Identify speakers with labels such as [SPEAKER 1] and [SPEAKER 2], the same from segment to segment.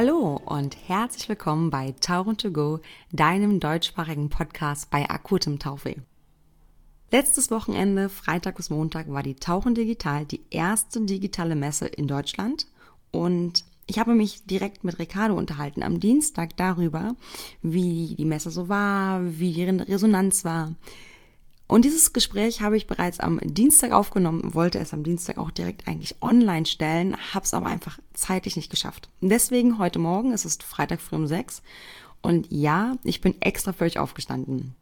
[SPEAKER 1] Hallo und herzlich willkommen bei Tauchen to Go, deinem deutschsprachigen Podcast bei akutem Tauchweh. Letztes Wochenende, Freitag bis Montag, war die Tauchen Digital die erste digitale Messe in Deutschland und ich habe mich direkt mit Ricardo unterhalten am Dienstag darüber, wie die Messe so war, wie die Resonanz war. Und dieses Gespräch habe ich bereits am Dienstag aufgenommen, wollte es am Dienstag auch direkt eigentlich online stellen, habe es aber einfach zeitlich nicht geschafft. Deswegen heute Morgen, es ist Freitag früh um sechs und ja, ich bin extra für euch aufgestanden.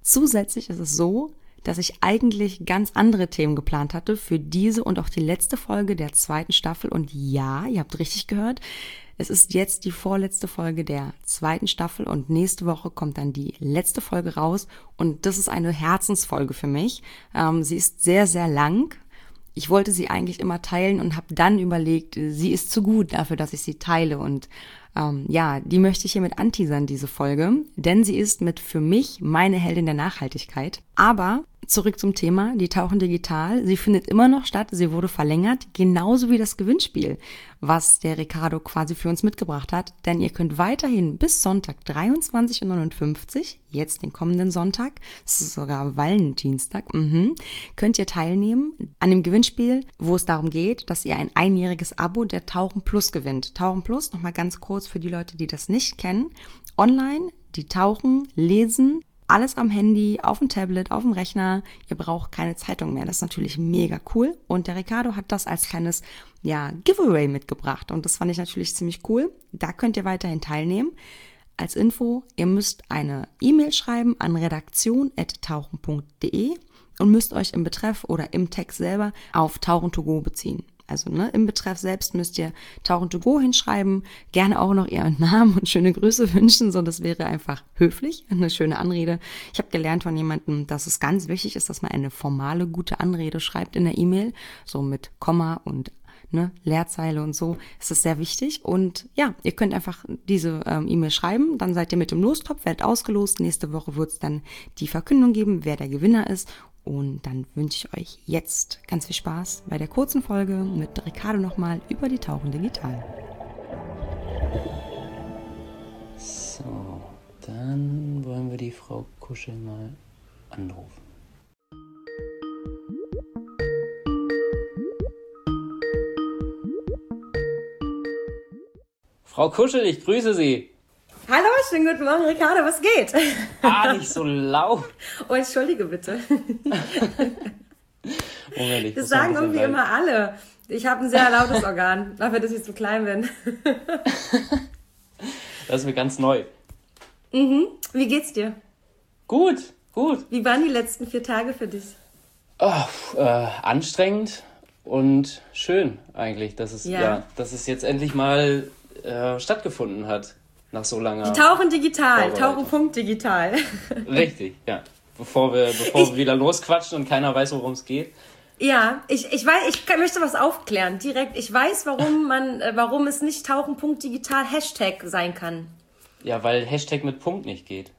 [SPEAKER 1] Zusätzlich ist es so, dass ich eigentlich ganz andere Themen geplant hatte für diese und auch die letzte Folge der zweiten Staffel. Und ja, ihr habt richtig gehört, es ist jetzt die vorletzte Folge der zweiten Staffel und nächste Woche kommt dann die letzte Folge raus. Und das ist eine Herzensfolge für mich. Ähm, sie ist sehr, sehr lang. Ich wollte sie eigentlich immer teilen und habe dann überlegt, sie ist zu gut dafür, dass ich sie teile. Und ähm, ja, die möchte ich hiermit anteasern, diese Folge, denn sie ist mit für mich meine Heldin der Nachhaltigkeit. Aber zurück zum Thema, die tauchen digital. Sie findet immer noch statt, sie wurde verlängert, genauso wie das Gewinnspiel, was der Ricardo quasi für uns mitgebracht hat. Denn ihr könnt weiterhin bis Sonntag 23.59 Uhr, jetzt den kommenden Sonntag, es ist sogar Wallendienstag, mhm, könnt ihr teilnehmen an dem Gewinnspiel, wo es darum geht, dass ihr ein einjähriges Abo der Tauchen Plus gewinnt. Tauchen Plus, nochmal ganz kurz für die Leute, die das nicht kennen, online, die tauchen, lesen, alles am Handy, auf dem Tablet, auf dem Rechner. Ihr braucht keine Zeitung mehr. Das ist natürlich mega cool. Und der Ricardo hat das als kleines, ja, Giveaway mitgebracht. Und das fand ich natürlich ziemlich cool. Da könnt ihr weiterhin teilnehmen. Als Info, ihr müsst eine E-Mail schreiben an redaktion.tauchen.de und müsst euch im Betreff oder im Text selber auf Tauchen to go beziehen. Also ne, im Betreff selbst müsst ihr Tauchen to go hinschreiben, gerne auch noch ihren Namen und schöne Grüße wünschen, so das wäre einfach höflich, eine schöne Anrede. Ich habe gelernt von jemandem, dass es ganz wichtig ist, dass man eine formale, gute Anrede schreibt in der E-Mail, so mit Komma und ne, Leerzeile und so, ist es sehr wichtig. Und ja, ihr könnt einfach diese ähm, E-Mail schreiben, dann seid ihr mit dem Lostopf, werdet ausgelost. Nächste Woche wird es dann die Verkündung geben, wer der Gewinner ist. Und dann wünsche ich euch jetzt ganz viel Spaß bei der kurzen Folge mit Ricardo nochmal über die Tauchen digital.
[SPEAKER 2] So, dann wollen wir die Frau Kuschel mal anrufen. Frau Kuschel, ich grüße Sie.
[SPEAKER 3] Hallo, schönen guten Morgen, Ricardo, was geht?
[SPEAKER 2] Ah, nicht so laut.
[SPEAKER 3] Oh, entschuldige bitte.
[SPEAKER 2] Moment, ich
[SPEAKER 3] Das sagen irgendwie
[SPEAKER 2] rein.
[SPEAKER 3] immer alle. Ich habe ein sehr lautes Organ, dafür, dass ich so klein bin.
[SPEAKER 2] Das ist mir ganz neu.
[SPEAKER 3] Wie geht's dir?
[SPEAKER 2] Gut, gut.
[SPEAKER 3] Wie waren die letzten vier Tage für dich?
[SPEAKER 2] Oh, äh, anstrengend und schön eigentlich, dass es,
[SPEAKER 3] Ja.
[SPEAKER 2] ja. dass es jetzt endlich mal äh, stattgefunden hat. Nach so langer.
[SPEAKER 3] Tauchen digital. Tauchen Punkt digital.
[SPEAKER 2] Richtig, ja. Bevor wir, bevor wir wieder losquatschen und keiner weiß, worum es geht.
[SPEAKER 3] Ja, ich, ich weiß, ich möchte was aufklären, direkt. Ich weiß, warum man, äh, warum es nicht Tauchen Punkt digital Hashtag sein kann.
[SPEAKER 2] Ja, weil Hashtag mit Punkt nicht geht,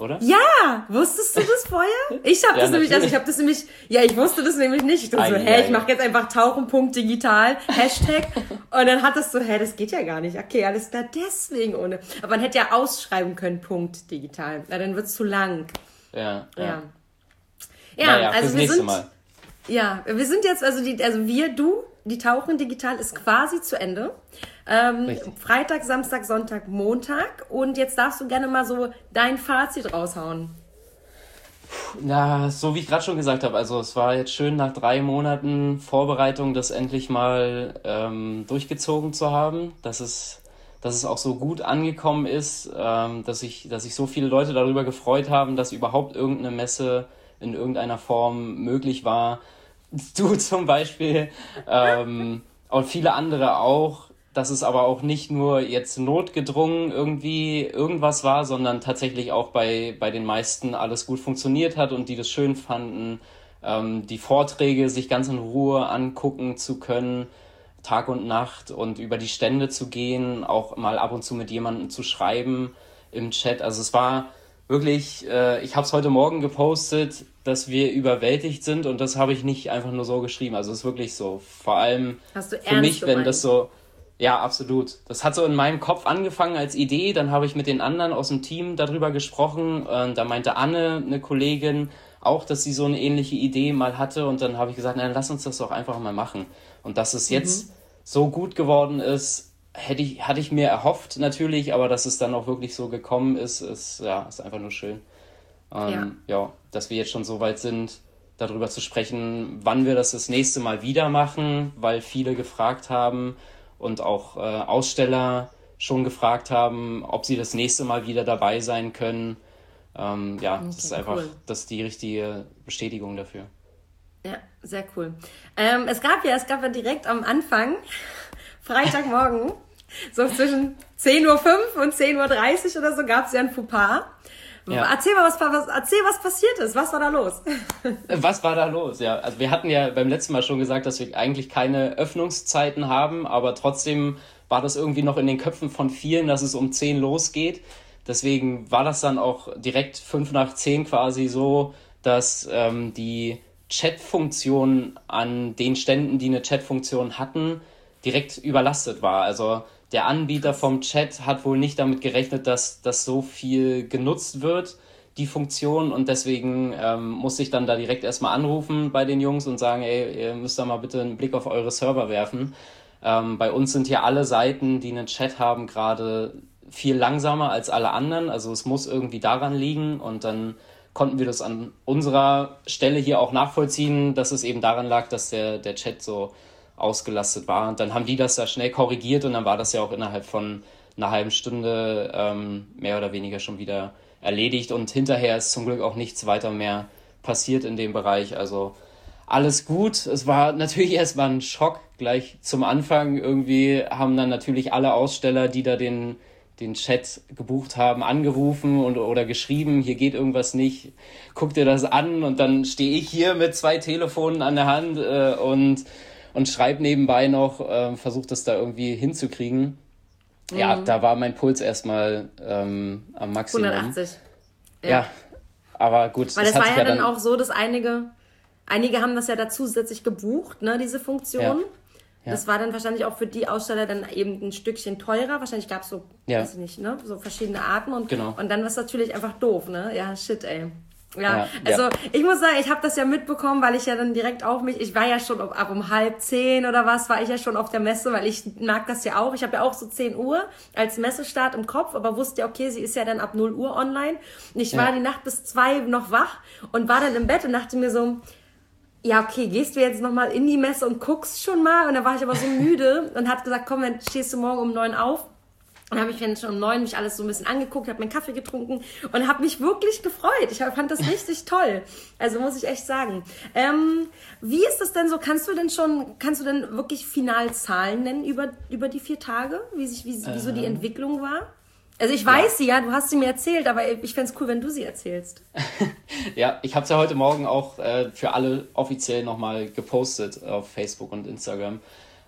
[SPEAKER 2] oder?
[SPEAKER 3] Ja, wusstest du das vorher? Ich habe
[SPEAKER 2] Ja,
[SPEAKER 3] das nämlich, also ich
[SPEAKER 2] natürlich.
[SPEAKER 3] habe das nämlich, ja, ich wusste das nämlich nicht. Ich dachte so, hä, ich mache jetzt einfach Tauchen.digital, digital, Hashtag. Und dann hat es so, hä, das geht ja gar nicht. Okay, alles klar, deswegen ohne. Aber man hätte ja ausschreiben können, Punkt digital. Na, dann wird's zu lang.
[SPEAKER 2] Ja, ja.
[SPEAKER 3] Ja. Ja,
[SPEAKER 2] naja,
[SPEAKER 3] also wir sind,
[SPEAKER 2] Mal.
[SPEAKER 3] ja, wir sind jetzt, also die, also wir, du, die Tauchen digital ist quasi zu Ende. Ähm. Freitag, Samstag, Sonntag, Montag. Und jetzt darfst du gerne mal so dein Fazit raushauen.
[SPEAKER 2] Na, so wie ich gerade schon gesagt habe, also es war jetzt schön nach drei Monaten Vorbereitung, das endlich mal ähm, durchgezogen zu haben, dass es, dass es auch so gut angekommen ist, ähm, dass sich dass sich so viele Leute darüber gefreut haben, dass überhaupt irgendeine Messe in irgendeiner Form möglich war. Du zum Beispiel ähm, und viele andere auch, dass es aber auch nicht nur jetzt notgedrungen irgendwie irgendwas war, sondern tatsächlich auch bei, bei den meisten alles gut funktioniert hat und die das schön fanden, ähm, die Vorträge sich ganz in Ruhe angucken zu können, Tag und Nacht und über die Stände zu gehen, auch mal ab und zu mit jemandem zu schreiben im Chat. Also es war wirklich, äh, ich habe es heute Morgen gepostet, dass wir überwältigt sind und das habe ich nicht einfach nur so geschrieben. Also es ist wirklich so. Vor allem für mich, wenn das so, ja, absolut. Das hat so in meinem Kopf angefangen als Idee. Dann habe ich mit den anderen aus dem Team darüber gesprochen. Und da meinte Anne, eine Kollegin, auch, dass sie so eine ähnliche Idee mal hatte. Und dann habe ich gesagt, na, lass uns das doch einfach mal machen. Und dass es jetzt mhm. so gut geworden ist, hätte ich, hatte ich mir erhofft natürlich, aber dass es dann auch wirklich so gekommen ist, ist, ja, ist einfach nur schön. Ähm, ja. ja, dass wir jetzt schon so weit sind, darüber zu sprechen, wann wir das das nächste Mal wieder machen, weil viele gefragt haben und auch äh, Aussteller schon gefragt haben, ob sie das nächste Mal wieder dabei sein können. Ähm, ja, okay, das ist einfach cool. das ist die richtige Bestätigung dafür.
[SPEAKER 3] Ja, sehr cool. Ähm, es gab ja, es gab ja direkt am Anfang, Freitagmorgen, so zwischen 10.05 Uhr und 10.30 Uhr oder so, gab es ja ein Fauxpas. Ja. Erzähl mal, was, was, erzähl, was passiert ist. Was war da los?
[SPEAKER 2] was war da los? Ja, also wir hatten ja beim letzten Mal schon gesagt, dass wir eigentlich keine Öffnungszeiten haben, aber trotzdem war das irgendwie noch in den Köpfen von vielen, dass es um 10 losgeht. Deswegen war das dann auch direkt 5 nach 10 quasi so, dass ähm, die Chat-Funktion an den Ständen, die eine Chat-Funktion hatten, direkt überlastet war. Also der Anbieter vom Chat hat wohl nicht damit gerechnet, dass das so viel genutzt wird, die Funktion. Und deswegen ähm, musste ich dann da direkt erstmal anrufen bei den Jungs und sagen, ey, ihr müsst da mal bitte einen Blick auf eure Server werfen. Ähm, bei uns sind hier alle Seiten, die einen Chat haben, gerade viel langsamer als alle anderen. Also es muss irgendwie daran liegen und dann konnten wir das an unserer Stelle hier auch nachvollziehen, dass es eben daran lag, dass der, der Chat so ausgelastet war. Und dann haben die das da schnell korrigiert und dann war das ja auch innerhalb von einer halben Stunde ähm, mehr oder weniger schon wieder erledigt. Und hinterher ist zum Glück auch nichts weiter mehr passiert in dem Bereich. Also alles gut. Es war natürlich erstmal ein Schock gleich zum Anfang. Irgendwie haben dann natürlich alle Aussteller, die da den, den Chat gebucht haben, angerufen und, oder geschrieben, hier geht irgendwas nicht, guck dir das an und dann stehe ich hier mit zwei Telefonen an der Hand äh, und und schreibe nebenbei noch, äh, versuche das da irgendwie hinzukriegen. Mhm. Ja, da war mein Puls erstmal ähm, am Maximum. 180. Ja. ja. aber gut.
[SPEAKER 3] Weil das, das war ja dann, dann auch so, dass einige, einige haben das ja da zusätzlich gebucht, ne, diese Funktion. Ja. Ja. Das war dann wahrscheinlich auch für die Aussteller dann eben ein Stückchen teurer. Wahrscheinlich gab es so, ja. weiß ich nicht, ne, so verschiedene Arten und, genau. und dann war es natürlich einfach doof, ne? Ja, shit, ey. Ja, ja, also ja. ich muss sagen, ich habe das ja mitbekommen, weil ich ja dann direkt auch mich, ich war ja schon ab, ab um halb zehn oder was, war ich ja schon auf der Messe, weil ich mag das ja auch. Ich habe ja auch so zehn Uhr als Messestart im Kopf, aber wusste ja, okay, sie ist ja dann ab null Uhr online. Und ich ja. war die Nacht bis zwei noch wach und war dann im Bett und dachte mir so, ja, okay, gehst du jetzt nochmal in die Messe und guckst schon mal? Und dann war ich aber so müde und hat gesagt, komm, dann stehst du morgen um neun auf und habe ich dann schon um neun mich alles so ein bisschen angeguckt, habe meinen Kaffee getrunken und habe mich wirklich gefreut. Ich fand das richtig toll. Also muss ich echt sagen. Ähm, wie ist das denn so? Kannst du denn schon, kannst du denn wirklich final Zahlen nennen über, über die vier Tage? Wie, sich, wie, wie so die ähm. Entwicklung war? Also ich weiß ja. sie ja, du hast sie mir erzählt, aber ich fände es cool, wenn du sie erzählst.
[SPEAKER 2] ja, ich habe es ja heute Morgen auch äh, für alle offiziell nochmal gepostet auf Facebook und Instagram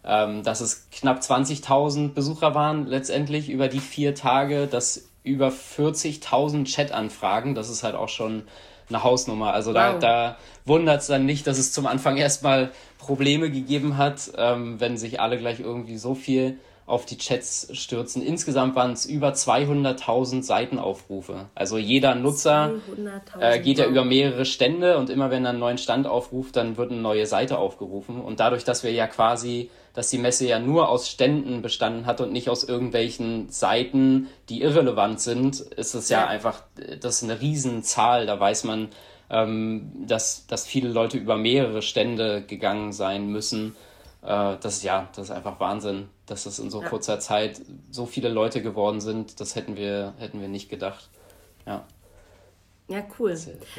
[SPEAKER 2] ähm, dass es knapp 20.000 Besucher waren letztendlich über die vier Tage, dass über 40.000 Chat-Anfragen, das ist halt auch schon eine Hausnummer. Also wow. da, da wundert es dann nicht, dass es zum Anfang erstmal Probleme gegeben hat, ähm, wenn sich alle gleich irgendwie so viel auf die Chats stürzen. Insgesamt waren es über 200.000 Seitenaufrufe. Also jeder Nutzer äh, geht ja über mehrere Stände und immer wenn er einen neuen Stand aufruft, dann wird eine neue Seite aufgerufen. Und dadurch, dass wir ja quasi dass die Messe ja nur aus Ständen bestanden hat und nicht aus irgendwelchen Seiten, die irrelevant sind, ist es ja, ja einfach, das ist eine Riesenzahl. Da weiß man, ähm, dass, dass viele Leute über mehrere Stände gegangen sein müssen. Äh, das ist ja, das ist einfach Wahnsinn, dass das in so ja. kurzer Zeit so viele Leute geworden sind. Das hätten wir, hätten wir nicht gedacht. Ja.
[SPEAKER 3] Ja, cool.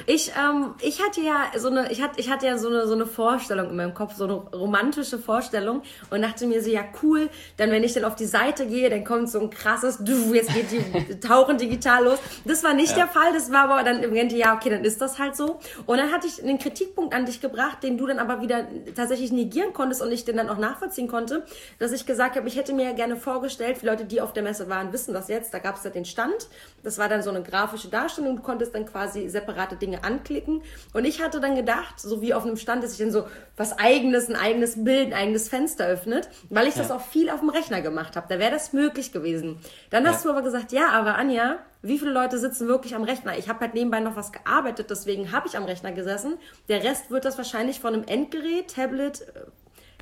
[SPEAKER 3] Ich, ähm, ich hatte ja so eine, ich hatte, ich hatte ja so eine, so eine Vorstellung in meinem Kopf, so eine romantische Vorstellung und dachte mir so, ja cool, dann wenn ich dann auf die Seite gehe, dann kommt so ein krasses, du, jetzt geht die Tauchen digital los. Das war nicht ja. der Fall, das war aber dann im Ende, ja okay, dann ist das halt so. Und dann hatte ich einen Kritikpunkt an dich gebracht, den du dann aber wieder tatsächlich negieren konntest und ich den dann auch nachvollziehen konnte, dass ich gesagt habe, ich hätte mir ja gerne vorgestellt, für Leute, die auf der Messe waren, wissen das jetzt, da gab es ja den Stand, das war dann so eine grafische Darstellung, du konntest dann quasi quasi separate Dinge anklicken. Und ich hatte dann gedacht, so wie auf einem Stand, dass sich dann so was eigenes, ein eigenes Bild, ein eigenes Fenster öffnet, weil ich ja. das auch viel auf dem Rechner gemacht habe. Da wäre das möglich gewesen. Dann hast ja. du aber gesagt, ja, aber Anja, wie viele Leute sitzen wirklich am Rechner? Ich habe halt nebenbei noch was gearbeitet, deswegen habe ich am Rechner gesessen. Der Rest wird das wahrscheinlich von einem Endgerät, Tablet, äh,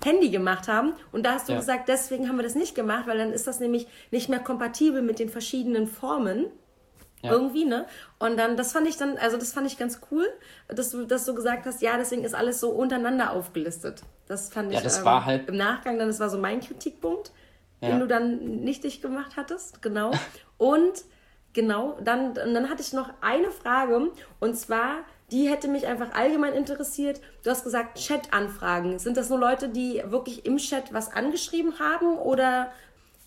[SPEAKER 3] Handy gemacht haben. Und da hast du ja. gesagt, deswegen haben wir das nicht gemacht, weil dann ist das nämlich nicht mehr kompatibel mit den verschiedenen Formen. Ja. Irgendwie, ne? Und dann, das fand ich dann, also das fand ich ganz cool, dass du, dass du gesagt hast, ja, deswegen ist alles so untereinander aufgelistet. Das fand
[SPEAKER 2] ja,
[SPEAKER 3] ich
[SPEAKER 2] das ähm, war halt
[SPEAKER 3] im Nachgang, dann, das war so mein Kritikpunkt, ja. den du dann nicht dich gemacht hattest, genau. und genau, dann, dann hatte ich noch eine Frage, und zwar, die hätte mich einfach allgemein interessiert. Du hast gesagt, Chat-Anfragen. Sind das nur Leute, die wirklich im Chat was angeschrieben haben oder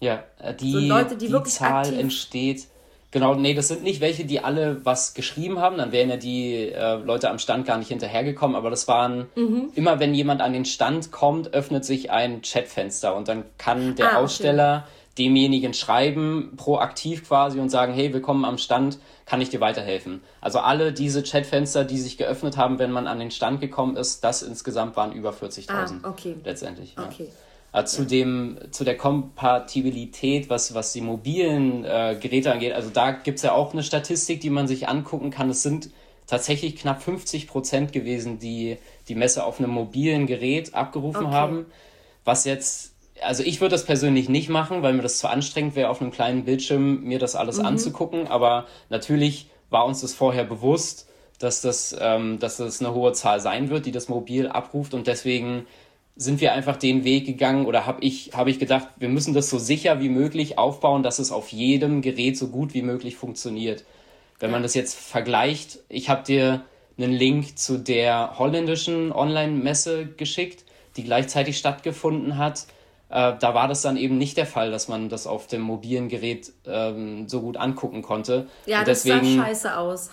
[SPEAKER 2] ja, äh, die, so Leute, die, die wirklich Zahl entsteht Genau, nee, das sind nicht welche, die alle was geschrieben haben, dann wären ja die äh, Leute am Stand gar nicht hinterhergekommen, aber das waren mhm. immer, wenn jemand an den Stand kommt, öffnet sich ein Chatfenster und dann kann der ah, Aussteller demjenigen schreiben, proaktiv quasi und sagen, hey, willkommen am Stand, kann ich dir weiterhelfen? Also alle diese Chatfenster, die sich geöffnet haben, wenn man an den Stand gekommen ist, das insgesamt waren über 40.000 ah, okay. letztendlich. Okay. Ja. Äh, zu, dem, zu der Kompatibilität, was, was die mobilen äh, Geräte angeht, also da gibt es ja auch eine Statistik, die man sich angucken kann. Es sind tatsächlich knapp 50 Prozent gewesen, die die Messe auf einem mobilen Gerät abgerufen okay. haben. Was jetzt, also ich würde das persönlich nicht machen, weil mir das zu anstrengend wäre, auf einem kleinen Bildschirm mir das alles mhm. anzugucken. Aber natürlich war uns das vorher bewusst, dass das, ähm, dass das eine hohe Zahl sein wird, die das mobil abruft und deswegen sind wir einfach den Weg gegangen oder habe ich, hab ich gedacht, wir müssen das so sicher wie möglich aufbauen, dass es auf jedem Gerät so gut wie möglich funktioniert. Wenn man das jetzt vergleicht, ich habe dir einen Link zu der holländischen Online-Messe geschickt, die gleichzeitig stattgefunden hat. Äh, da war das dann eben nicht der Fall, dass man das auf dem mobilen Gerät ähm, so gut angucken konnte.
[SPEAKER 3] Ja, Und das deswegen, sah scheiße aus.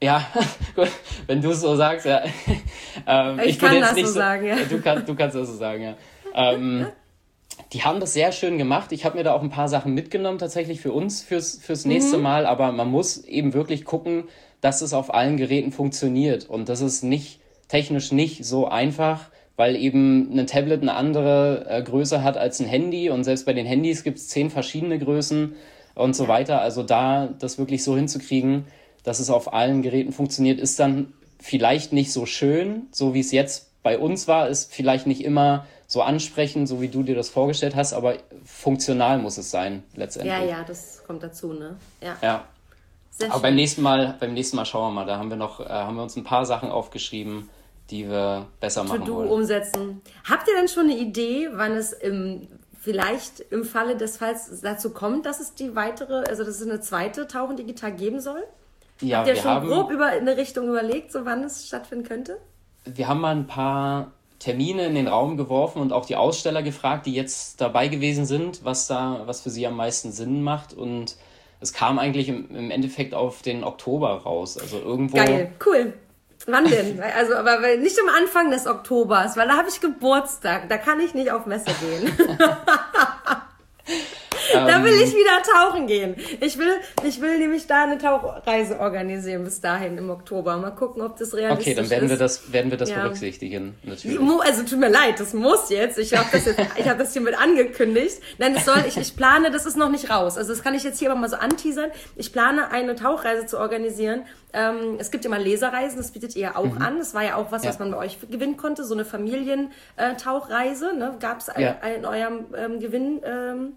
[SPEAKER 2] Ja, gut, wenn du es so sagst, ja.
[SPEAKER 3] ähm, ich, ich kann das so sagen, ja.
[SPEAKER 2] Du, kann, du kannst das so sagen, ja. Ähm, die haben das sehr schön gemacht. Ich habe mir da auch ein paar Sachen mitgenommen, tatsächlich für uns, fürs, fürs nächste mhm. Mal. Aber man muss eben wirklich gucken, dass es auf allen Geräten funktioniert. Und das ist nicht technisch nicht so einfach, weil eben ein Tablet eine andere äh, Größe hat als ein Handy. Und selbst bei den Handys gibt es zehn verschiedene Größen und so weiter. Also da das wirklich so hinzukriegen, dass es auf allen Geräten funktioniert, ist dann vielleicht nicht so schön, so wie es jetzt bei uns war, ist vielleicht nicht immer so ansprechend, so wie du dir das vorgestellt hast, aber funktional muss es sein, letztendlich.
[SPEAKER 3] Ja, ja, das kommt dazu, ne?
[SPEAKER 2] Ja. ja. Sehr aber schön. beim nächsten Mal, beim nächsten Mal schauen wir mal, da haben wir noch, äh, haben wir uns ein paar Sachen aufgeschrieben, die wir besser machen
[SPEAKER 3] To-do wollen. umsetzen. Habt ihr denn schon eine Idee, wann es im, vielleicht im Falle des Falls dazu kommt, dass es die weitere, also dass es eine zweite Tauchen digital geben soll? Ja, Habt ihr schon haben, grob über eine Richtung überlegt, so wann es stattfinden könnte?
[SPEAKER 2] Wir haben mal ein paar Termine in den Raum geworfen und auch die Aussteller gefragt, die jetzt dabei gewesen sind, was da, was für sie am meisten Sinn macht. Und es kam eigentlich im, im Endeffekt auf den Oktober raus. Also irgendwo.
[SPEAKER 3] Geil, cool. Wann denn? Also, aber nicht am Anfang des Oktobers, weil da habe ich Geburtstag. Da kann ich nicht auf Messe gehen. da will ich wieder tauchen gehen. Ich will, ich will nämlich da eine Tauchreise organisieren bis dahin im Oktober. Mal gucken, ob das realistisch ist.
[SPEAKER 2] Okay, dann werden wir das, werden wir das ja. berücksichtigen. Natürlich.
[SPEAKER 3] Also tut mir leid, das muss jetzt. Ich habe das jetzt, ich habe das hiermit angekündigt. Nein, das soll, ich, ich plane, das ist noch nicht raus. Also das kann ich jetzt hier aber mal so anteasern. Ich plane eine Tauchreise zu organisieren. Ähm, es gibt immer Leserreisen, das bietet ihr auch mhm. an. Das war ja auch was, ja. was man bei euch gewinnen konnte, so eine Familientauchreise. Ne? Gab es ja. in eurem ähm, Gewinn. Ähm,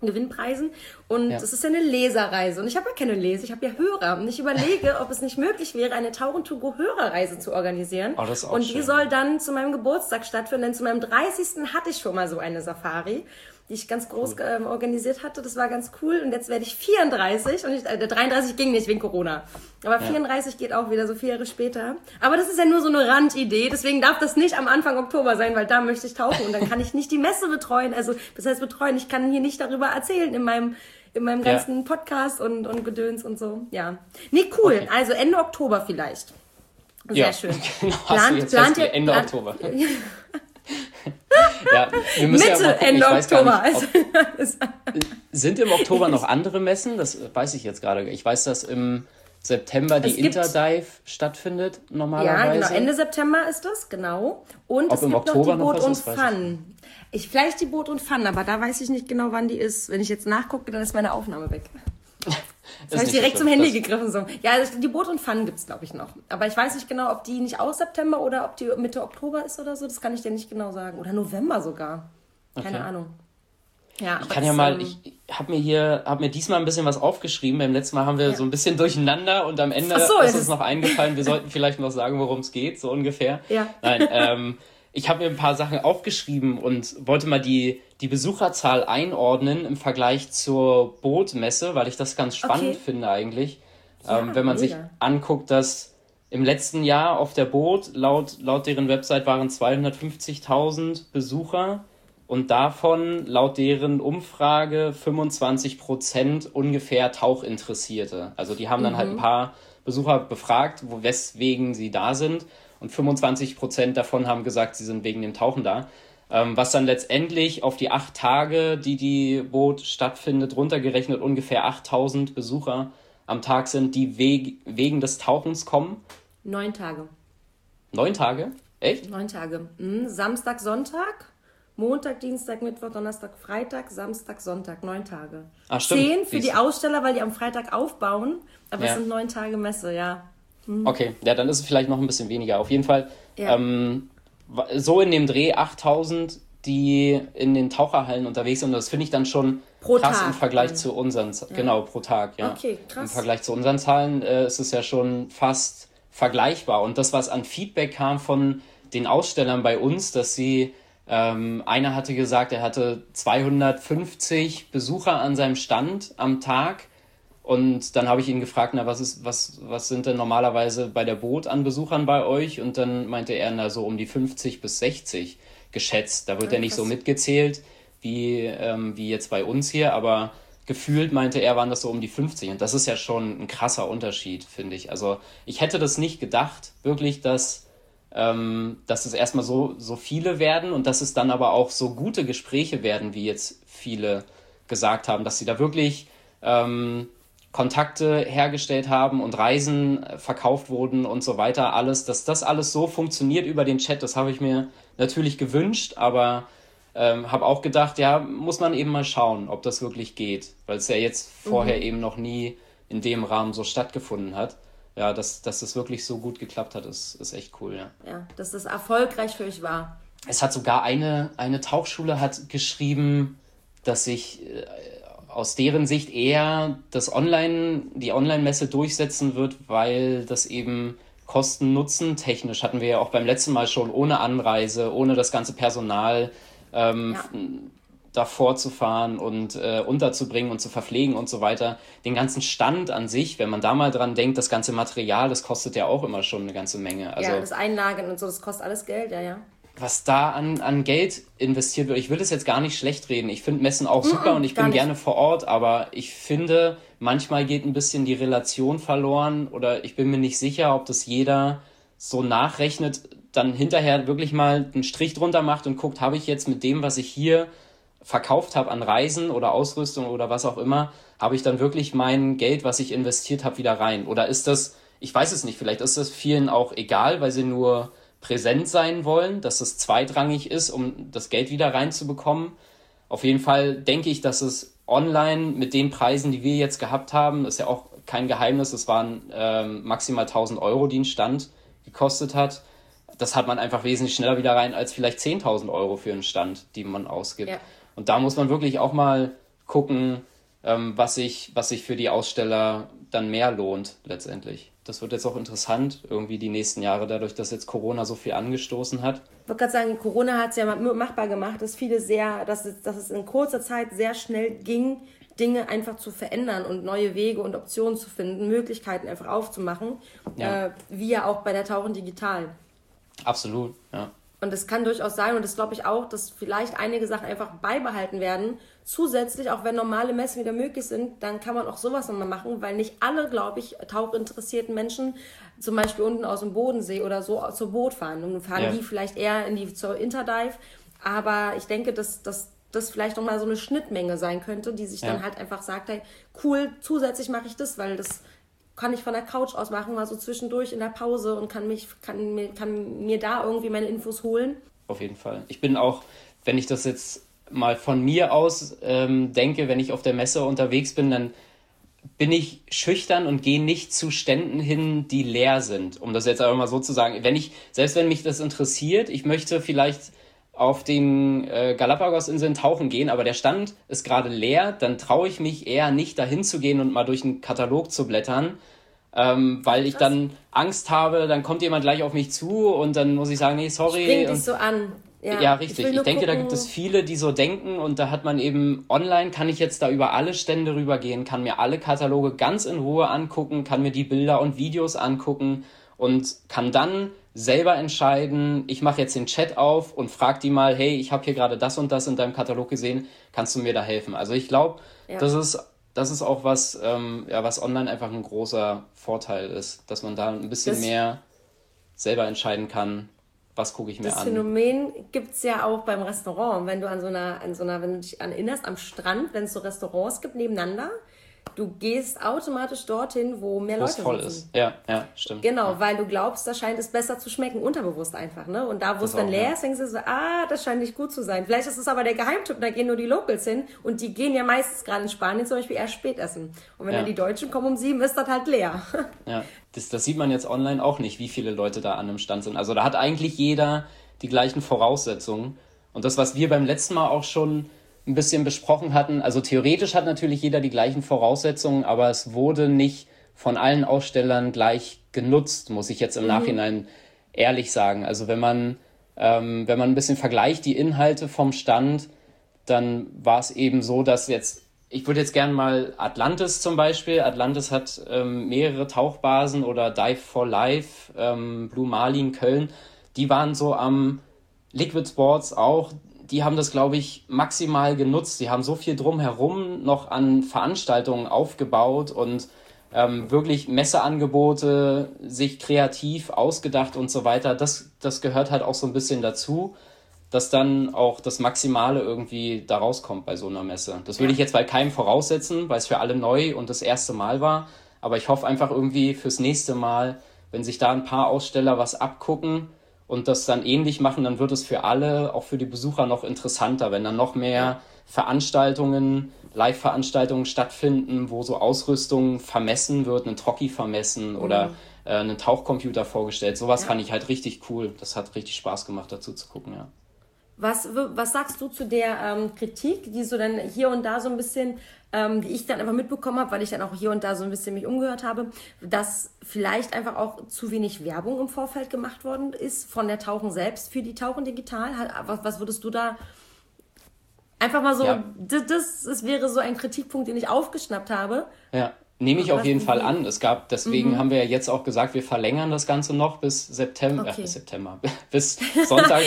[SPEAKER 3] Gewinnpreisen. Und es ja. ist ja eine Leserreise. Und ich habe ja keine Leser, ich habe ja Hörer. Und ich überlege, ob es nicht möglich wäre, eine Tauchen to go Hörerreise zu organisieren. Oh, das ist auch und die schön. soll dann zu meinem Geburtstag stattfinden. Denn zu meinem 30. hatte ich schon mal so eine Safari. Die ich ganz groß ähm, organisiert hatte. Das war ganz cool. Und jetzt werde ich 34 und ich, äh, 33 ging nicht wegen Corona. Aber ja. 34 geht auch wieder so vier Jahre später. Aber das ist ja nur so eine Randidee. Deswegen darf das nicht am Anfang Oktober sein, weil da möchte ich tauchen und dann kann ich nicht die Messe betreuen. Also, das heißt betreuen. Ich kann hier nicht darüber erzählen in meinem in meinem ganzen ja. Podcast und, und Gedöns und so. Ja. Nee, cool. Okay. Also Ende Oktober vielleicht. Sehr ja. schön. Genau, plant, plant ihr, Ende plant, Oktober.
[SPEAKER 2] ja, wir müssen Mitte, ja gucken, Ende Oktober. Nicht, ob, sind im Oktober noch andere Messen? Das weiß ich jetzt gerade. Ich weiß, dass im September die Interdive stattfindet normalerweise.
[SPEAKER 3] Ja, genau. Ende September ist das, genau. Und ob es gibt Oktober noch die Boot und Fun. Ich. ich vielleicht die Boot und Fun, aber da weiß ich nicht genau, wann die ist. Wenn ich jetzt nachgucke, dann ist meine Aufnahme weg. Jetzt habe ich direkt so zum Handy gegriffen. So. Ja, die Boot und Fun gibt es, glaube ich, noch. Aber ich weiß nicht genau, ob die nicht aus September oder ob die Mitte Oktober ist oder so. Das kann ich dir nicht genau sagen. Oder November sogar. Keine okay. Ahnung.
[SPEAKER 2] Ja, ich kann ja mal, ich habe mir hier, habe mir diesmal ein bisschen was aufgeschrieben. Beim letzten Mal haben wir ja. so ein bisschen durcheinander und am Ende so, ist uns noch eingefallen, wir sollten vielleicht noch sagen, worum es geht, so ungefähr. Ja. Nein, ähm, ich habe mir ein paar Sachen aufgeschrieben und wollte mal die, die Besucherzahl einordnen im Vergleich zur Bootmesse, weil ich das ganz spannend okay. finde eigentlich. Ja, ähm, wenn man mega. sich anguckt, dass im letzten Jahr auf der Boot laut, laut deren Website waren 250.000 Besucher und davon laut deren Umfrage 25 Prozent ungefähr Tauchinteressierte. Also die haben dann mhm. halt ein mhm. paar Besucher befragt, wo, weswegen sie da sind und 25 Prozent davon haben gesagt, sie sind wegen dem Tauchen da. Ähm, was dann letztendlich auf die acht Tage, die die Boot stattfindet, runtergerechnet ungefähr 8000 Besucher am Tag sind, die we wegen des Tauchens kommen.
[SPEAKER 3] Neun Tage.
[SPEAKER 2] Neun Tage? Echt?
[SPEAKER 3] Neun Tage. Mhm. Samstag, Sonntag, Montag, Dienstag, Mittwoch, Donnerstag, Freitag, Samstag, Sonntag. Neun Tage. Ach, stimmt. Zehn für die Aussteller, weil die am Freitag aufbauen. Aber ja. es sind neun Tage Messe, ja.
[SPEAKER 2] Mhm. Okay, ja, dann ist es vielleicht noch ein bisschen weniger. Auf jeden Fall ja. ähm, so in dem Dreh 8000, die in den Taucherhallen unterwegs sind. Und das finde ich dann schon pro krass Tag im Vergleich zu unseren, ja. genau, pro Tag, ja. Okay, krass. Im Vergleich zu unseren Zahlen äh, ist es ja schon fast vergleichbar. Und das, was an Feedback kam von den Ausstellern bei uns, dass sie ähm, einer hatte gesagt, er hatte 250 Besucher an seinem Stand am Tag und dann habe ich ihn gefragt, na, was ist, was, was sind denn normalerweise bei der Boot an Besuchern bei euch? Und dann meinte er, na, so um die 50 bis 60 geschätzt. Da wird ja, er nicht so mitgezählt wie, ähm, wie jetzt bei uns hier, aber gefühlt meinte er, waren das so um die 50. Und das ist ja schon ein krasser Unterschied, finde ich. Also ich hätte das nicht gedacht, wirklich, dass, ähm, dass es erstmal so, so viele werden und dass es dann aber auch so gute Gespräche werden, wie jetzt viele gesagt haben, dass sie da wirklich ähm, Kontakte hergestellt haben und Reisen äh, verkauft wurden und so weiter, alles, dass das alles so funktioniert über den Chat, das habe ich mir natürlich gewünscht, aber ähm, habe auch gedacht, ja, muss man eben mal schauen, ob das wirklich geht, weil es ja jetzt vorher mhm. eben noch nie in dem Rahmen so stattgefunden hat. Ja, dass, dass das wirklich so gut geklappt hat, ist, ist echt cool, ja.
[SPEAKER 3] Ja, dass das erfolgreich für euch war.
[SPEAKER 2] Es hat sogar eine, eine Tauchschule hat geschrieben, dass sich äh, aus deren Sicht eher das Online, die Online-Messe durchsetzen wird, weil das eben Kosten-Nutzen technisch hatten wir ja auch beim letzten Mal schon ohne Anreise, ohne das ganze Personal ähm, ja. davor zu fahren und äh, unterzubringen und zu verpflegen und so weiter. Den ganzen Stand an sich, wenn man da mal dran denkt, das ganze Material, das kostet ja auch immer schon eine ganze Menge.
[SPEAKER 3] Also, ja, das Einlagern und so, das kostet alles Geld, ja, ja
[SPEAKER 2] was da an, an Geld investiert wird. Ich will das jetzt gar nicht schlecht reden. Ich finde Messen auch super mm -mm, und ich bin nicht. gerne vor Ort, aber ich finde, manchmal geht ein bisschen die Relation verloren oder ich bin mir nicht sicher, ob das jeder so nachrechnet, dann hinterher wirklich mal einen Strich drunter macht und guckt, habe ich jetzt mit dem, was ich hier verkauft habe an Reisen oder Ausrüstung oder was auch immer, habe ich dann wirklich mein Geld, was ich investiert habe, wieder rein? Oder ist das, ich weiß es nicht, vielleicht ist das vielen auch egal, weil sie nur präsent sein wollen, dass es zweitrangig ist, um das Geld wieder reinzubekommen. Auf jeden Fall denke ich, dass es online mit den Preisen, die wir jetzt gehabt haben, ist ja auch kein Geheimnis, es waren ähm, maximal 1000 Euro, die ein Stand gekostet hat. Das hat man einfach wesentlich schneller wieder rein als vielleicht 10.000 Euro für einen Stand, die man ausgibt. Ja. Und da muss man wirklich auch mal gucken, ähm, was, sich, was sich für die Aussteller dann mehr lohnt letztendlich das wird jetzt auch interessant, irgendwie die nächsten Jahre, dadurch, dass jetzt Corona so viel angestoßen hat.
[SPEAKER 3] Ich wollte gerade sagen, Corona hat es ja machbar gemacht, dass viele sehr, dass es, dass es in kurzer Zeit sehr schnell ging, Dinge einfach zu verändern und neue Wege und Optionen zu finden, Möglichkeiten einfach aufzumachen, ja. äh, wie ja auch bei der Tauchen Digital.
[SPEAKER 2] Absolut, ja.
[SPEAKER 3] Und es kann durchaus sein, und das glaube ich auch, dass vielleicht einige Sachen einfach beibehalten werden. Zusätzlich, auch wenn normale Messen wieder möglich sind, dann kann man auch sowas nochmal machen, weil nicht alle, glaube ich, tauchinteressierten Menschen zum Beispiel unten aus dem Bodensee oder so zur Boot fahren. Und fahren ja. die vielleicht eher in die zur Interdive. Aber ich denke, dass, dass das vielleicht nochmal so eine Schnittmenge sein könnte, die sich ja. dann halt einfach sagt, hey, cool, zusätzlich mache ich das, weil das kann ich von der Couch aus machen, mal so zwischendurch in der Pause und kann mich, kann mir, kann mir da irgendwie meine Infos holen.
[SPEAKER 2] Auf jeden Fall. Ich bin auch, wenn ich das jetzt mal von mir aus ähm, denke, wenn ich auf der Messe unterwegs bin, dann bin ich schüchtern und gehe nicht zu Ständen hin, die leer sind. Um das jetzt aber mal so zu sagen. Wenn ich, selbst wenn mich das interessiert, ich möchte vielleicht auf den äh, Galapagos-Inseln tauchen gehen, aber der Stand ist gerade leer, dann traue ich mich eher nicht dahin zu gehen und mal durch einen Katalog zu blättern, ähm, weil ich dann Angst habe, dann kommt jemand gleich auf mich zu und dann muss ich sagen, nee, sorry.
[SPEAKER 3] Springt dich so an.
[SPEAKER 2] Ja, ja richtig. Ich, ich denke, gucken. da gibt es viele, die so denken und da hat man eben online, kann ich jetzt da über alle Stände rübergehen, kann mir alle Kataloge ganz in Ruhe angucken, kann mir die Bilder und Videos angucken und kann dann selber entscheiden, ich mache jetzt den Chat auf und frage die mal, hey, ich habe hier gerade das und das in deinem Katalog gesehen, kannst du mir da helfen? Also ich glaube, ja. das ist das ist auch was, ähm, ja, was online einfach ein großer Vorteil ist, dass man da ein bisschen das, mehr selber entscheiden kann, was gucke ich mir
[SPEAKER 3] das
[SPEAKER 2] an.
[SPEAKER 3] Das Phänomen gibt es ja auch beim Restaurant. Wenn du an so einer, an so einer, wenn du dich erinnerst, am Strand, wenn es so Restaurants gibt nebeneinander, du gehst automatisch dorthin, wo mehr wo Leute
[SPEAKER 2] voll sitzen. ist. Ja, ja, stimmt.
[SPEAKER 3] Genau,
[SPEAKER 2] ja.
[SPEAKER 3] weil du glaubst, da scheint es besser zu schmecken, unterbewusst einfach, ne? Und da, wo es dann leer ja. ist, denkst du so, ah, das scheint nicht gut zu sein. Vielleicht ist es aber der Geheimtipp, da gehen nur die Locals hin und die gehen ja meistens gerade in Spanien zum Beispiel erst spät essen. Und wenn ja. dann die Deutschen kommen um sieben, ist das halt leer.
[SPEAKER 2] Ja, das, das sieht man jetzt online auch nicht, wie viele Leute da an einem Stand sind. Also da hat eigentlich jeder die gleichen Voraussetzungen. Und das, was wir beim letzten Mal auch schon ein bisschen besprochen hatten. Also theoretisch hat natürlich jeder die gleichen Voraussetzungen, aber es wurde nicht von allen Ausstellern gleich genutzt, muss ich jetzt im mhm. Nachhinein ehrlich sagen. Also wenn man, ähm, wenn man ein bisschen vergleicht die Inhalte vom Stand, dann war es eben so, dass jetzt, ich würde jetzt gerne mal Atlantis zum Beispiel, Atlantis hat ähm, mehrere Tauchbasen oder Dive for Life, ähm, Blue Marlin, Köln, die waren so am Liquid Sports auch die haben das, glaube ich, maximal genutzt. Die haben so viel drumherum noch an Veranstaltungen aufgebaut und ähm, wirklich Messeangebote sich kreativ ausgedacht und so weiter. Das, das gehört halt auch so ein bisschen dazu, dass dann auch das Maximale irgendwie da rauskommt bei so einer Messe. Das würde ich jetzt bei keinem voraussetzen, weil es für alle neu und das erste Mal war. Aber ich hoffe einfach irgendwie fürs nächste Mal, wenn sich da ein paar Aussteller was abgucken, und das dann ähnlich machen, dann wird es für alle, auch für die Besucher noch interessanter, wenn dann noch mehr Veranstaltungen, Live-Veranstaltungen stattfinden, wo so Ausrüstung vermessen wird, ein Trocki vermessen mhm. oder äh, einen Tauchcomputer vorgestellt. Sowas ja. fand ich halt richtig cool. Das hat richtig Spaß gemacht, dazu zu gucken, ja.
[SPEAKER 3] Was, was sagst du zu der ähm, Kritik, die so dann hier und da so ein bisschen, ähm, die ich dann einfach mitbekommen habe, weil ich dann auch hier und da so ein bisschen mich umgehört habe, dass vielleicht einfach auch zu wenig Werbung im Vorfeld gemacht worden ist von der Tauchen selbst für die Tauchen digital? Was, was würdest du da einfach mal so, ja. das, das wäre so ein Kritikpunkt, den ich aufgeschnappt habe.
[SPEAKER 2] Ja. Nehme ich auf jeden Fall an. Es gab, deswegen mhm. haben wir ja jetzt auch gesagt, wir verlängern das Ganze noch bis September, okay. äh, bis September, bis Sonntag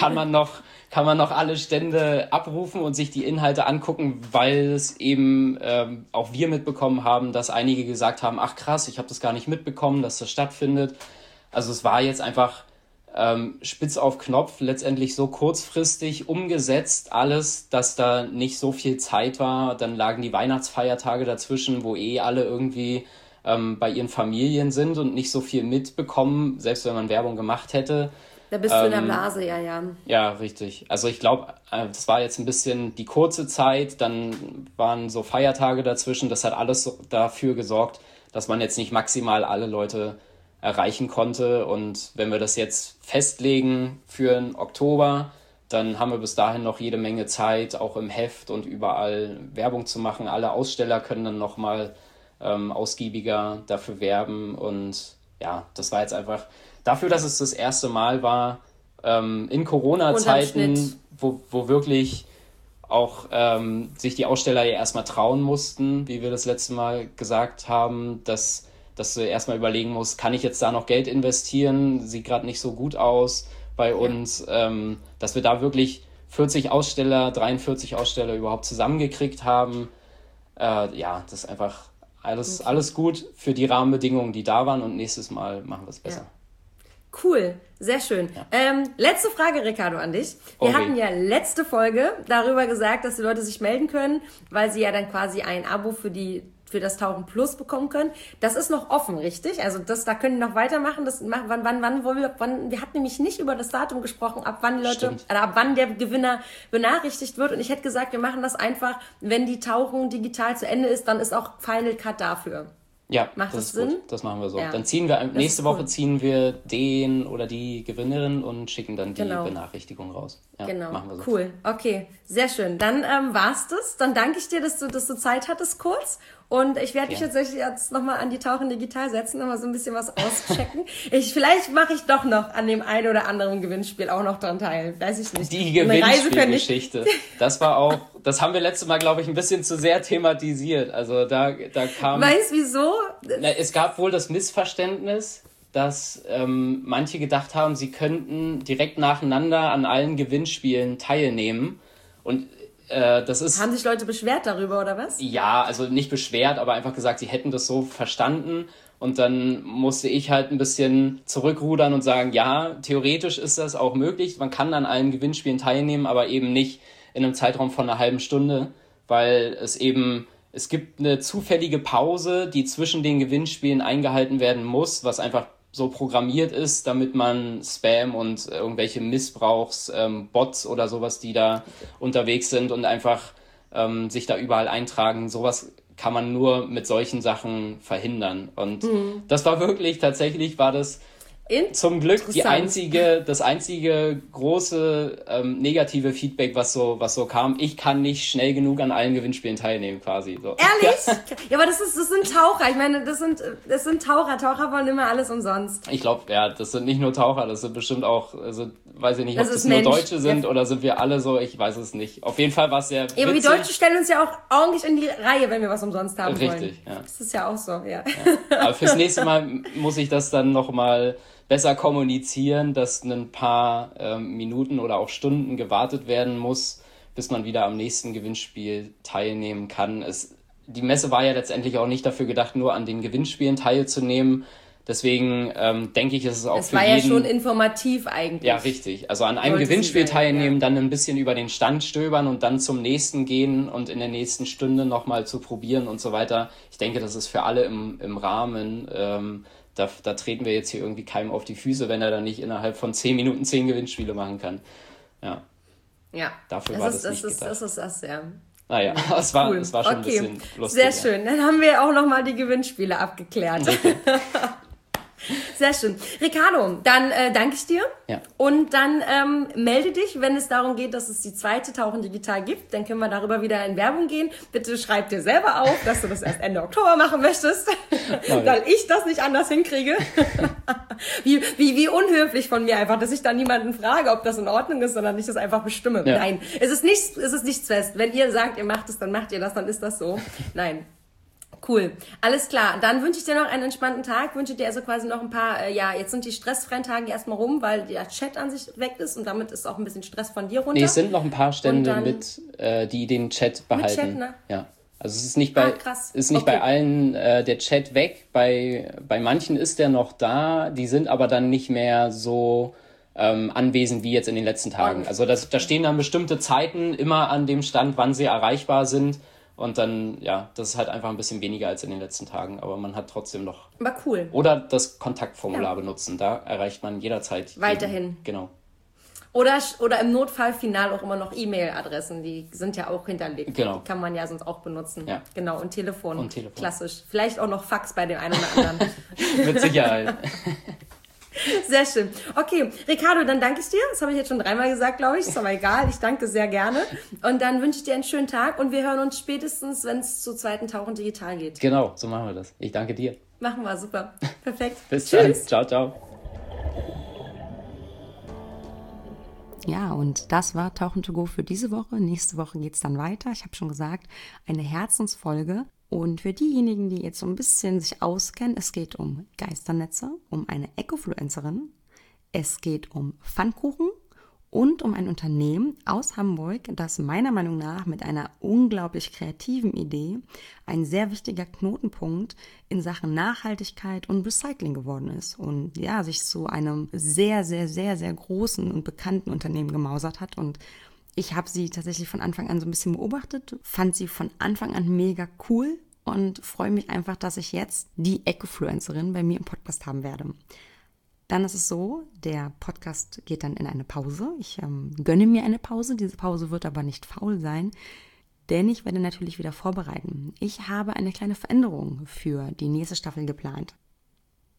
[SPEAKER 2] kann man noch, kann man noch alle Stände abrufen und sich die Inhalte angucken, weil es eben ähm, auch wir mitbekommen haben, dass einige gesagt haben, ach krass, ich habe das gar nicht mitbekommen, dass das stattfindet. Also es war jetzt einfach ähm, spitz auf Knopf letztendlich so kurzfristig umgesetzt, alles, dass da nicht so viel Zeit war. Dann lagen die Weihnachtsfeiertage dazwischen, wo eh alle irgendwie ähm, bei ihren Familien sind und nicht so viel mitbekommen, selbst wenn man Werbung gemacht hätte.
[SPEAKER 3] Da bist ähm, du in der ähm, Blase, ja, ja.
[SPEAKER 2] Ja, richtig. Also ich glaube, äh, das war jetzt ein bisschen die kurze Zeit, dann waren so Feiertage dazwischen, das hat alles dafür gesorgt, dass man jetzt nicht maximal alle Leute erreichen konnte. Und wenn wir das jetzt festlegen für den Oktober, dann haben wir bis dahin noch jede Menge Zeit, auch im Heft und überall Werbung zu machen. Alle Aussteller können dann nochmal ähm, ausgiebiger dafür werben. Und ja, das war jetzt einfach dafür, dass es das erste Mal war, ähm, in Corona-Zeiten, wo, wo wirklich auch ähm, sich die Aussteller ja erstmal trauen mussten, wie wir das letzte Mal gesagt haben, dass, dass du erstmal überlegen musst, kann ich jetzt da noch Geld investieren? Sieht gerade nicht so gut aus bei uns, ja. ähm, dass wir da wirklich 40 Aussteller, 43 Aussteller überhaupt zusammengekriegt haben. Äh, ja, das ist einfach alles, okay. alles gut für die Rahmenbedingungen, die da waren und nächstes Mal machen wir es besser. Ja.
[SPEAKER 3] Cool, sehr schön. Ja. Ähm, letzte Frage, Ricardo, an dich. Wir okay. hatten ja letzte Folge darüber gesagt, dass die Leute sich melden können, weil sie ja dann quasi ein Abo für die für das Tauchen Plus bekommen können. Das ist noch offen, richtig? Also das, da können die noch weitermachen. Das, wann, wann, wann, wo wir, wann, wir hatten nämlich nicht über das Datum gesprochen, ab wann Leute, äh, ab wann der Gewinner benachrichtigt wird. Und ich hätte gesagt, wir machen das einfach, wenn die Tauchung digital zu Ende ist, dann ist auch Final Cut dafür.
[SPEAKER 2] Ja, Macht das, das Sinn? Gut. Das machen wir so. Ja. Dann ziehen wir nächste Woche ziehen wir den oder die Gewinnerin und schicken dann die genau. Benachrichtigung raus.
[SPEAKER 3] Ja, genau. Machen wir so. Cool. Okay, sehr schön. Dann ähm, war's das. Dann danke ich dir, dass du, dass du Zeit hattest kurz. Und ich werde mich ja. tatsächlich jetzt nochmal an die Tauchen digital setzen, nochmal so ein bisschen was auschecken. ich, vielleicht mache ich doch noch an dem einen oder anderen Gewinnspiel auch noch dran teil. Weiß ich nicht.
[SPEAKER 2] Die Gewinnspielgeschichte. Das war auch, das haben wir letztes Mal, glaube ich, ein bisschen zu sehr thematisiert. Also da, da kam.
[SPEAKER 3] Weißt wieso?
[SPEAKER 2] Na, es gab wohl das Missverständnis, dass ähm, manche gedacht haben, sie könnten direkt nacheinander an allen Gewinnspielen teilnehmen. Und äh, das ist.
[SPEAKER 3] Haben sich Leute beschwert darüber oder was?
[SPEAKER 2] Ja, also nicht beschwert, aber einfach gesagt, sie hätten das so verstanden. Und dann musste ich halt ein bisschen zurückrudern und sagen, ja, theoretisch ist das auch möglich. Man kann an allen Gewinnspielen teilnehmen, aber eben nicht in einem Zeitraum von einer halben Stunde, weil es eben, es gibt eine zufällige Pause, die zwischen den Gewinnspielen eingehalten werden muss, was einfach so programmiert ist, damit man Spam und irgendwelche Missbrauchsbots ähm, oder sowas, die da unterwegs sind und einfach ähm, sich da überall eintragen, sowas kann man nur mit solchen Sachen verhindern. Und mhm. das war wirklich, tatsächlich war das zum Glück die einzige, das einzige große ähm, negative Feedback, was so, was so kam. Ich kann nicht schnell genug an allen Gewinnspielen teilnehmen, quasi. So.
[SPEAKER 3] Ehrlich? Ja. aber das ist, das sind Taucher. Ich meine, das sind, das sind Taucher. Taucher wollen immer alles umsonst.
[SPEAKER 2] Ich glaube, ja, das sind nicht nur Taucher, das sind bestimmt auch, also, weiß ich nicht, das ob das Mensch. nur Deutsche sind ja. oder sind wir alle so, ich weiß es nicht. Auf jeden Fall war es sehr.
[SPEAKER 3] Ja, aber die Deutschen stellen uns ja auch ordentlich in die Reihe, wenn wir was umsonst haben Richtig, wollen. Richtig, ja. Das ist ja auch so, ja.
[SPEAKER 2] ja. Aber fürs nächste Mal muss ich das dann nochmal besser kommunizieren, dass ein paar ähm, Minuten oder auch Stunden gewartet werden muss, bis man wieder am nächsten Gewinnspiel teilnehmen kann. Es, die Messe war ja letztendlich auch nicht dafür gedacht, nur an den Gewinnspielen teilzunehmen. Deswegen ähm, denke ich, ist es auch es für jeden... Es war ja schon
[SPEAKER 3] informativ eigentlich.
[SPEAKER 2] Ja, richtig. Also an einem Gewinnspiel teilnehmen, ja. dann ein bisschen über den Stand stöbern und dann zum nächsten gehen und in der nächsten Stunde nochmal zu probieren und so weiter. Ich denke, das ist für alle im, im Rahmen. Ähm, da, da treten wir jetzt hier irgendwie keinem auf die Füße, wenn er dann nicht innerhalb von zehn Minuten zehn Gewinnspiele machen kann. Ja.
[SPEAKER 3] Ja.
[SPEAKER 2] Dafür war das,
[SPEAKER 3] das
[SPEAKER 2] nicht
[SPEAKER 3] ist, gedacht. Das ist das, ja.
[SPEAKER 2] Naja, ah es war, cool. es war schon okay. ein bisschen lustig.
[SPEAKER 3] Sehr schön. Dann haben wir auch nochmal die Gewinnspiele abgeklärt. Okay. Sehr schön. Ricardo, dann äh, danke ich dir.
[SPEAKER 2] Ja.
[SPEAKER 3] Und dann ähm, melde dich, wenn es darum geht, dass es die zweite Tauchen digital gibt. Dann können wir darüber wieder in Werbung gehen. Bitte schreib dir selber auf, dass du das erst Ende Oktober machen möchtest, weil ich das nicht anders hinkriege. wie, wie, wie unhöflich von mir einfach, dass ich da niemanden frage, ob das in Ordnung ist, sondern ich das einfach bestimme. Ja. Nein, es ist, nichts, es ist nichts fest. Wenn ihr sagt, ihr macht es, dann macht ihr das, dann ist das so. Nein, Cool. Alles klar. Dann wünsche ich dir noch einen entspannten Tag. Wünsche dir also quasi noch ein paar, äh, ja, jetzt sind die stressfreien Tage erstmal rum, weil der Chat an sich weg ist und damit ist auch ein bisschen Stress von dir runter.
[SPEAKER 2] Nee, es sind noch ein paar Stände mit, äh, die den Chat behalten. Mit Chat, ne? Ja. Also es ist nicht bei, ah, ist nicht okay. bei allen äh, der Chat weg. Bei, bei manchen ist der noch da. Die sind aber dann nicht mehr so ähm, anwesend wie jetzt in den letzten Tagen. Also das, da stehen dann bestimmte Zeiten immer an dem Stand, wann sie erreichbar sind. Und dann, ja, das ist halt einfach ein bisschen weniger als in den letzten Tagen, aber man hat trotzdem noch.
[SPEAKER 3] Aber cool.
[SPEAKER 2] Oder das Kontaktformular ja. benutzen, da erreicht man jederzeit.
[SPEAKER 3] Weiterhin.
[SPEAKER 2] Jeden. Genau.
[SPEAKER 3] Oder, oder im Notfall final auch immer noch E-Mail-Adressen, die sind ja auch hinterlegt. Genau. Die kann man ja sonst auch benutzen. Ja. Genau, und Telefon.
[SPEAKER 2] Und Telefon.
[SPEAKER 3] Klassisch. Vielleicht auch noch Fax bei dem einen oder anderen.
[SPEAKER 2] Mit Sicherheit.
[SPEAKER 3] Sehr schön. Okay, Ricardo, dann danke ich dir. Das habe ich jetzt schon dreimal gesagt, glaube ich. Ist aber egal. Ich danke sehr gerne. Und dann wünsche ich dir einen schönen Tag und wir hören uns spätestens, wenn es zu zweiten Tauchen digital geht.
[SPEAKER 2] Genau, so machen wir das. Ich danke dir.
[SPEAKER 3] Machen wir, super. Perfekt.
[SPEAKER 2] Bis Tschüss. dann. Ciao, ciao.
[SPEAKER 1] Ja, und das war Tauchen to go für diese Woche. Nächste Woche geht es dann weiter. Ich habe schon gesagt, eine Herzensfolge. Und für diejenigen, die jetzt so ein bisschen sich auskennen, es geht um Geisternetze, um eine Ecofluencerin, es geht um Pfannkuchen und um ein Unternehmen aus Hamburg, das meiner Meinung nach mit einer unglaublich kreativen Idee ein sehr wichtiger Knotenpunkt in Sachen Nachhaltigkeit und Recycling geworden ist und ja, sich zu einem sehr, sehr, sehr, sehr großen und bekannten Unternehmen gemausert hat. Und ich habe sie tatsächlich von Anfang an so ein bisschen beobachtet, fand sie von Anfang an mega cool und freue mich einfach, dass ich jetzt die Ecofluencerin bei mir im Podcast haben werde. Dann ist es so, der Podcast geht dann in eine Pause. Ich ähm, gönne mir eine Pause. Diese Pause wird aber nicht faul sein, denn ich werde natürlich wieder vorbereiten. Ich habe eine kleine Veränderung für die nächste Staffel geplant.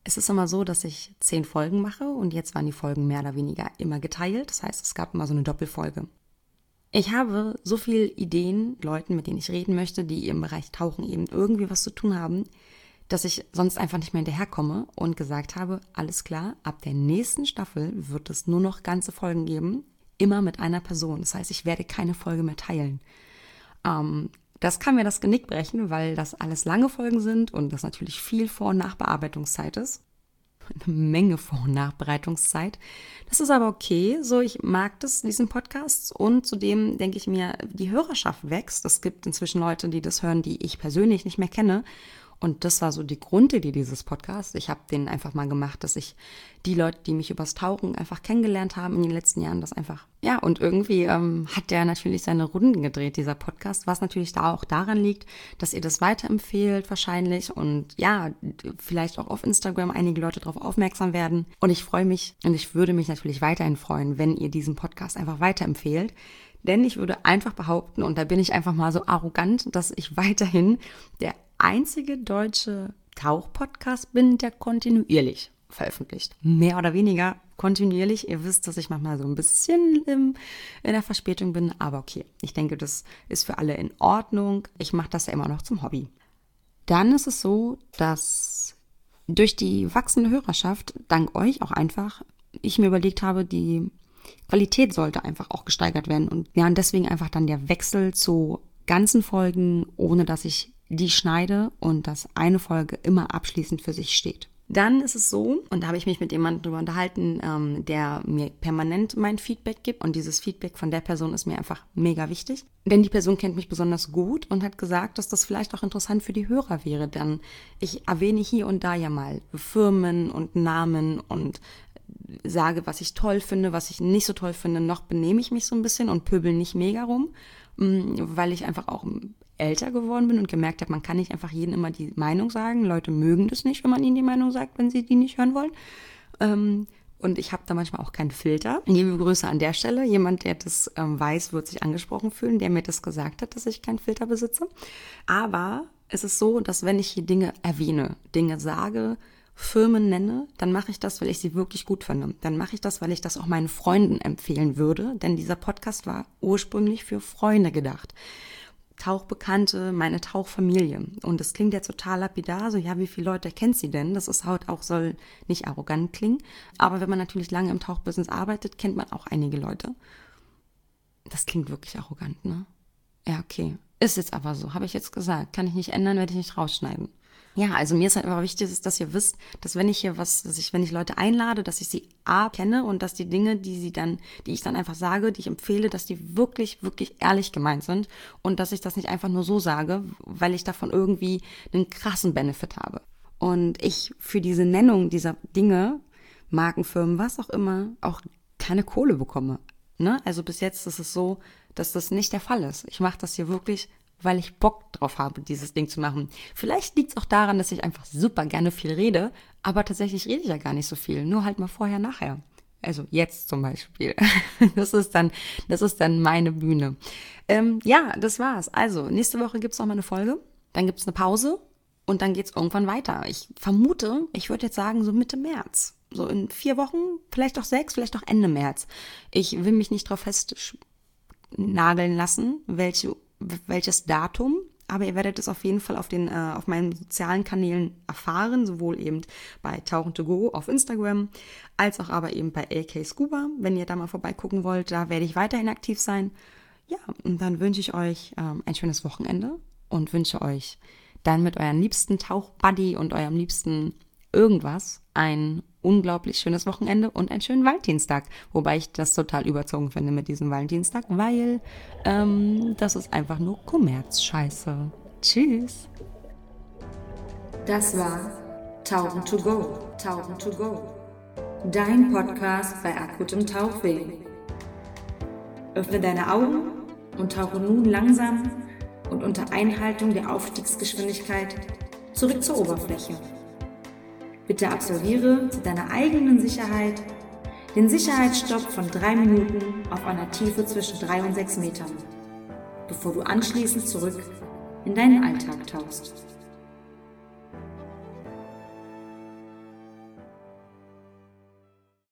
[SPEAKER 1] Es ist immer so, dass ich zehn Folgen mache und jetzt waren die Folgen mehr oder weniger immer geteilt. Das heißt, es gab immer so eine Doppelfolge. Ich habe so viele Ideen, Leuten, mit denen ich reden möchte, die im Bereich Tauchen eben irgendwie was zu tun haben, dass ich sonst einfach nicht mehr hinterherkomme und gesagt habe, alles klar, ab der nächsten Staffel wird es nur noch ganze Folgen geben, immer mit einer Person. Das heißt, ich werde keine Folge mehr teilen. Ähm, das kann mir das Genick brechen, weil das alles lange Folgen sind und das natürlich viel Vor- und Nachbearbeitungszeit ist eine Menge Vor- und Nachbereitungszeit. Das ist aber okay. So, ich mag das, diesen Podcast. Und zudem denke ich mir, die Hörerschaft wächst. Es gibt inzwischen Leute, die das hören, die ich persönlich nicht mehr kenne. Und das war so die Grundidee dieses Podcasts. Ich habe den einfach mal gemacht, dass ich die Leute, die mich übers Tauchen einfach kennengelernt haben in den letzten Jahren, das einfach, ja, und irgendwie ähm, hat der natürlich seine Runden gedreht, dieser Podcast, was natürlich da auch daran liegt, dass ihr das weiterempfehlt wahrscheinlich und ja, vielleicht auch auf Instagram einige Leute darauf aufmerksam werden. Und ich freue mich und ich würde mich natürlich weiterhin freuen, wenn ihr diesen Podcast einfach weiterempfehlt. Denn ich würde einfach behaupten, und da bin ich einfach mal so arrogant, dass ich weiterhin der einzige deutsche Tauchpodcast bin, der kontinuierlich veröffentlicht. Mehr oder weniger kontinuierlich. Ihr wisst, dass ich manchmal so ein bisschen in der Verspätung bin, aber okay. Ich denke, das ist für alle in Ordnung. Ich mache das ja immer noch zum Hobby. Dann ist es so, dass durch die wachsende Hörerschaft, dank euch auch einfach, ich mir überlegt habe, die Qualität sollte einfach auch gesteigert werden. Und ja, und deswegen einfach dann der Wechsel zu ganzen Folgen, ohne dass ich die schneide und dass eine Folge immer abschließend für sich steht. Dann ist es so, und da habe ich mich mit jemandem darüber unterhalten, ähm, der mir permanent mein Feedback gibt. Und dieses Feedback von der Person ist mir einfach mega wichtig. Denn die Person kennt mich besonders gut und hat gesagt, dass das vielleicht auch interessant für die Hörer wäre. Denn ich erwähne hier und da ja mal Firmen und Namen und sage, was ich toll finde, was ich nicht so toll finde. Noch benehme ich mich so ein bisschen und pöbel nicht mega rum, mm, weil ich einfach auch älter geworden bin und gemerkt habe, man kann nicht einfach jedem immer die Meinung sagen. Leute mögen das nicht, wenn man ihnen die Meinung sagt, wenn sie die nicht hören wollen. Ähm, und ich habe da manchmal auch keinen Filter. Liebe Grüße an der Stelle. Jemand, der das ähm, weiß, wird sich angesprochen fühlen, der mir das gesagt hat, dass ich keinen Filter besitze. Aber es ist so, dass wenn ich hier Dinge erwähne, Dinge sage, Firmen nenne, dann mache ich das, weil ich sie wirklich gut finde. Dann mache ich das, weil ich das auch meinen Freunden empfehlen würde, denn dieser Podcast war ursprünglich für Freunde gedacht. Tauchbekannte, meine Tauchfamilie. Und das klingt jetzt total lapidar, so ja, wie viele Leute kennt sie denn? Das ist halt auch, soll nicht arrogant klingen. Aber wenn man natürlich lange im Tauchbusiness arbeitet, kennt man auch einige Leute. Das klingt wirklich arrogant, ne? Ja, okay. Ist jetzt aber so, habe ich jetzt gesagt. Kann ich nicht ändern, werde ich nicht rausschneiden. Ja, also mir ist halt immer wichtig, dass ihr wisst, dass wenn ich hier was, dass ich, wenn ich Leute einlade, dass ich sie A kenne und dass die Dinge, die sie dann, die ich dann einfach sage, die ich empfehle, dass die wirklich, wirklich ehrlich gemeint sind und dass ich das nicht einfach nur so sage, weil ich davon irgendwie einen krassen Benefit habe. Und ich für diese Nennung dieser Dinge, Markenfirmen, was auch immer, auch keine Kohle bekomme. Ne? Also bis jetzt ist es so, dass das nicht der Fall ist. Ich mache das hier wirklich weil ich Bock drauf habe, dieses Ding zu machen. Vielleicht liegt es auch daran, dass ich einfach super gerne viel rede, aber tatsächlich rede ich ja gar nicht so viel, nur halt mal vorher, nachher. Also jetzt zum Beispiel. Das ist dann, das ist dann meine Bühne. Ähm, ja, das war's. Also, nächste Woche gibt's noch mal eine Folge. Dann gibt's eine Pause und dann geht's irgendwann weiter. Ich vermute, ich würde jetzt sagen, so Mitte März. so in vier Wochen, vielleicht auch sechs, vielleicht auch Ende März. Ich will mich nicht drauf festnageln lassen, welche, welches Datum, aber ihr werdet es auf jeden Fall auf den äh, auf meinen sozialen Kanälen erfahren, sowohl eben bei Tauchen to Go auf Instagram, als auch aber eben bei AK Scuba, wenn ihr da mal vorbeigucken wollt, da werde ich weiterhin aktiv sein. Ja, und dann wünsche ich euch ähm, ein schönes Wochenende und wünsche euch dann mit eurem liebsten Tauchbuddy und eurem liebsten irgendwas ein unglaublich schönes Wochenende und einen schönen Valentinstag. Wobei ich das total überzogen finde mit diesem Valentinstag, weil ähm, das ist einfach nur Kommerzscheiße. Tschüss.
[SPEAKER 4] Das war Tauchen to go, Tauchen to go. Dein Podcast bei akutem Tauchweh. Öffne deine Augen und tauche nun langsam und unter Einhaltung der Aufstiegsgeschwindigkeit zurück zur Oberfläche. Bitte absolviere zu deiner eigenen Sicherheit den Sicherheitsstopp von drei Minuten auf einer Tiefe zwischen drei und sechs Metern, bevor du anschließend zurück in deinen Alltag tauchst.